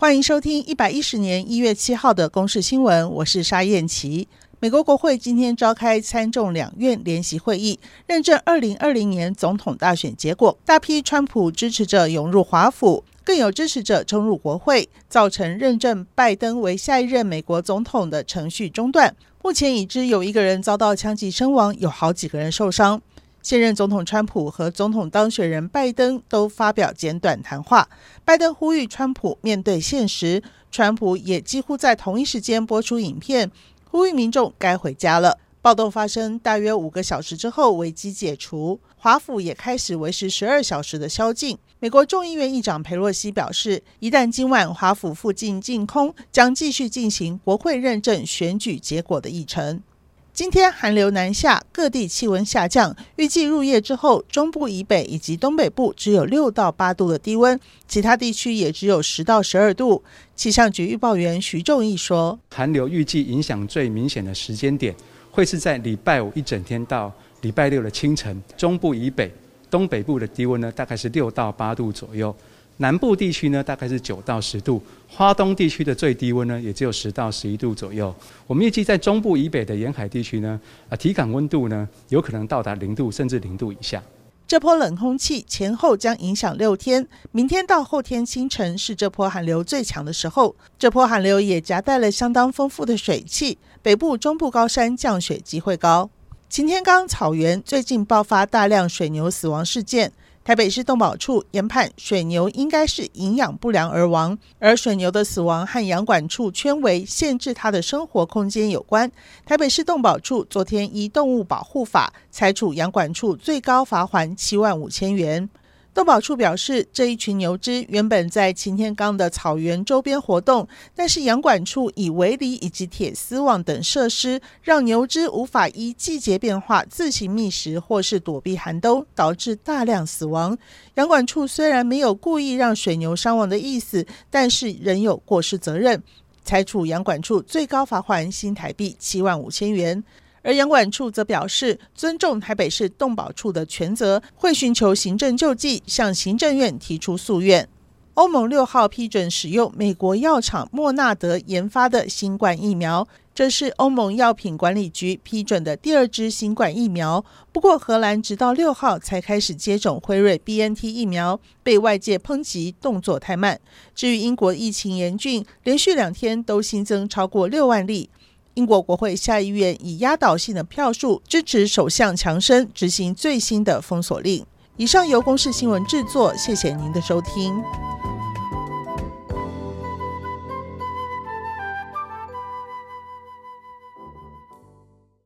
欢迎收听一百一十年一月七号的公视新闻，我是沙燕琪。美国国会今天召开参众两院联席会议，认证二零二零年总统大选结果。大批川普支持者涌入华府，更有支持者冲入国会，造成认证拜登为下一任美国总统的程序中断。目前已知有一个人遭到枪击身亡，有好几个人受伤。现任总统川普和总统当选人拜登都发表简短谈话。拜登呼吁川普面对现实，川普也几乎在同一时间播出影片，呼吁民众该回家了。暴动发生大约五个小时之后，危机解除，华府也开始维持十二小时的宵禁。美国众议院议长佩洛西表示，一旦今晚华府附近净空，将继续进行国会认证选举结果的议程。今天寒流南下，各地气温下降。预计入夜之后，中部以北以及东北部只有六到八度的低温，其他地区也只有十到十二度。气象局预报员徐仲义说：“寒流预计影响最明显的时间点会是在礼拜五一整天到礼拜六的清晨。中部以北、东北部的低温呢，大概是六到八度左右。”南部地区呢，大概是九到十度；花东地区的最低温呢，也只有十到十一度左右。我们预计在中部以北的沿海地区呢，啊，体感温度呢，有可能到达零度甚至零度以下。这波冷空气前后将影响六天，明天到后天清晨是这波寒流最强的时候。这波寒流也夹带了相当丰富的水汽，北部、中部高山降雪机会高。擎天岗草原最近爆发大量水牛死亡事件。台北市动保处研判，水牛应该是营养不良而亡，而水牛的死亡和养管处圈围限制它的生活空间有关。台北市动保处昨天依动物保护法裁处养管处最高罚锾七万五千元。动保处表示，这一群牛只原本在擎天岗的草原周边活动，但是养管处以围篱以及铁丝网等设施，让牛只无法依季节变化自行觅食或是躲避寒冬，导致大量死亡。养管处虽然没有故意让水牛伤亡的意思，但是仍有过失责任，裁处养管处最高罚锾新台币七万五千元。而养管处则表示，尊重台北市动保处的权责，会寻求行政救济，向行政院提出诉愿。欧盟六号批准使用美国药厂莫纳德研发的新冠疫苗，这是欧盟药品管理局批准的第二支新冠疫苗。不过，荷兰直到六号才开始接种辉瑞 BNT 疫苗，被外界抨击动作太慢。至于英国疫情严峻，连续两天都新增超过六万例。英国国会下议院以压倒性的票数支持首相强生执行最新的封锁令。以上由公视新闻制作，谢谢您的收听。